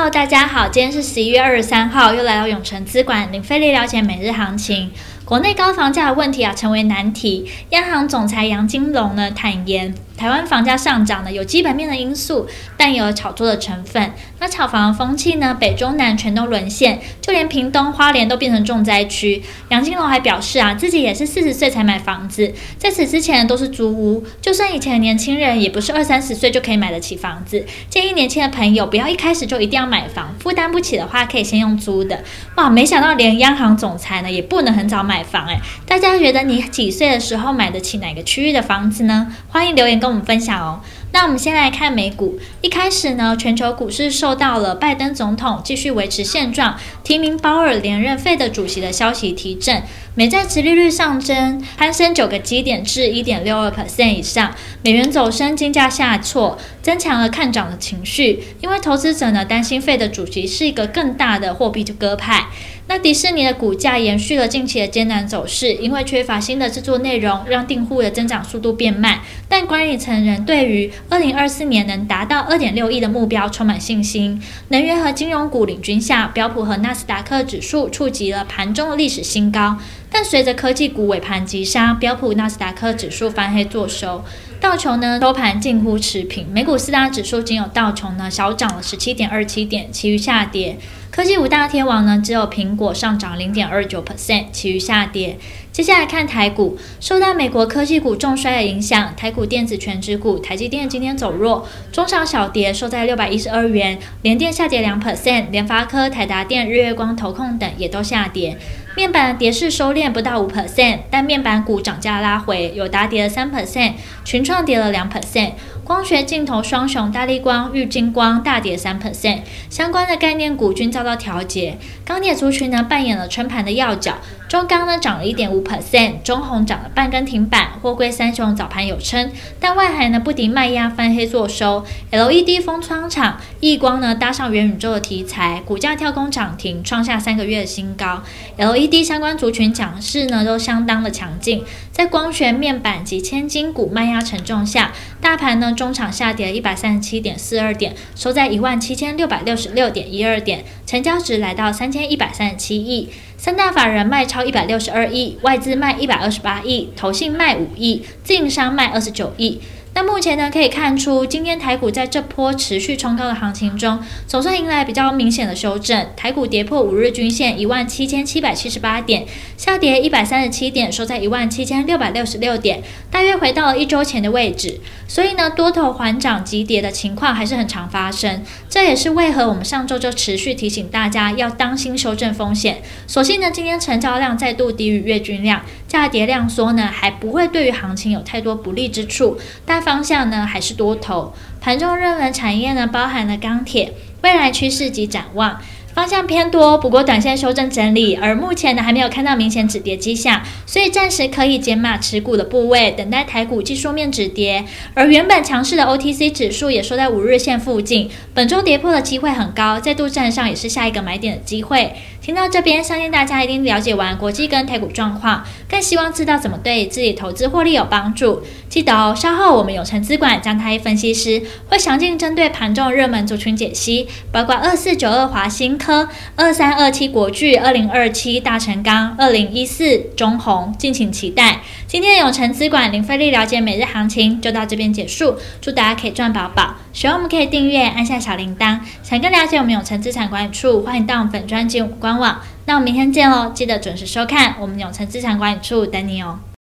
好大家好，今天是十一月二十三号，又来到永诚资管领飞利了解每日行情。国内高房价的问题啊，成为难题。央行总裁杨金龙呢坦言，台湾房价上涨呢有基本面的因素，但也有炒作的成分。那炒房的风气呢，北中南全都沦陷，就连屏东、花莲都变成重灾区。杨金龙还表示啊，自己也是四十岁才买房子，在此之前都是租屋。就算以前的年轻人，也不是二三十岁就可以买得起房子。建议年轻的朋友不要一开始就一定要买房，负担不起的话，可以先用租的。哇，没想到连央行总裁呢也不能很早买。房哎，大家觉得你几岁的时候买得起哪个区域的房子呢？欢迎留言跟我们分享哦。那我们先来看美股，一开始呢，全球股市受到了拜登总统继续维持现状，提名鲍尔连任费的主席的消息提振，美债殖利率上升，攀升九个基点至一点六二 percent 以上，美元走升，金价下挫，增强了看涨的情绪，因为投资者呢担心费的主席是一个更大的货币割派。那迪士尼的股价延续了近期的艰难走势，因为缺乏新的制作内容，让订户的增长速度变慢。但管理层仍对于二零二四年能达到二点六亿的目标充满信心。能源和金融股领军下，标普和纳斯达克指数触及了盘中的历史新高。但随着科技股尾盘急杀，标普、纳斯达克指数翻黑作收。道琼呢收盘近乎持平，美股四大指数仅有道琼呢小涨了十七点二七点，其余下跌。科技五大天王呢只有苹果上涨零点二九 percent，其余下跌。接下来看台股，受到美国科技股重衰的影响，台股电子全指股台积电今天走弱，中小小跌，收在六百一十二元。联电下跌两 percent，联发科、台达电、日月光、投控等也都下跌。面板跌势收敛不到五 percent，但面板股涨价拉回，有达跌了三 percent，群创跌了两 percent。光学镜头双雄大立光、玉晶光大跌三 percent，相关的概念股均在遭到调节。钢铁族群呢扮演了撑盘的要角，中钢呢涨了一点五 percent，中红涨了半根停板。货柜三雄早盘有撑，但外海呢不敌卖压翻黑作收。LED 封窗厂亿光呢搭上元宇宙的题材，股价跳空涨停，创下三个月的新高。LED 相关族群涨势呢都相当的强劲，在光学面板及千金股卖压沉重下，大盘呢。中场下跌一百三十七点四二点，收在一万七千六百六十六点一二点，成交值来到三千一百三十七亿，三大法人卖超一百六十二亿，外资卖一百二十八亿，投信卖五亿，自营商卖二十九亿。那目前呢，可以看出，今天台股在这波持续冲高的行情中，总算迎来比较明显的修正。台股跌破五日均线一万七千七百七十八点，下跌一百三十七点，收在一万七千六百六十六点，大约回到了一周前的位置。所以呢，多头缓涨急跌的情况还是很常发生。这也是为何我们上周就持续提醒大家要当心修正风险。所幸呢，今天成交量再度低于月均量，价跌量缩呢，还不会对于行情有太多不利之处。但方向呢还是多头，盘中热门产业呢包含了钢铁，未来趋势及展望。方向偏多，不过短线修正整理，而目前呢还没有看到明显止跌迹象，所以暂时可以减码持股的部位，等待台股技术面止跌。而原本强势的 OTC 指数也收在五日线附近，本周跌破的机会很高，再度站上也是下一个买点的机会。听到这边，相信大家一定了解完国际跟台股状况，更希望知道怎么对自己投资获利有帮助。记得哦，稍后我们永成资管张太一分析师会详尽针对盘中热门族群解析，包括二四九二华新科、二三二七国巨、二零二七大成钢、二零一四中鸿，敬请期待。今天永成资管零费力了解每日行情就到这边结束，祝大家可以赚饱饱。喜欢我们可以订阅，按下小铃铛。想更了解我们永诚资产管理处，欢迎到我们本专及我们官网。那我们明天见喽，记得准时收看我们永诚资产管理处等你哦。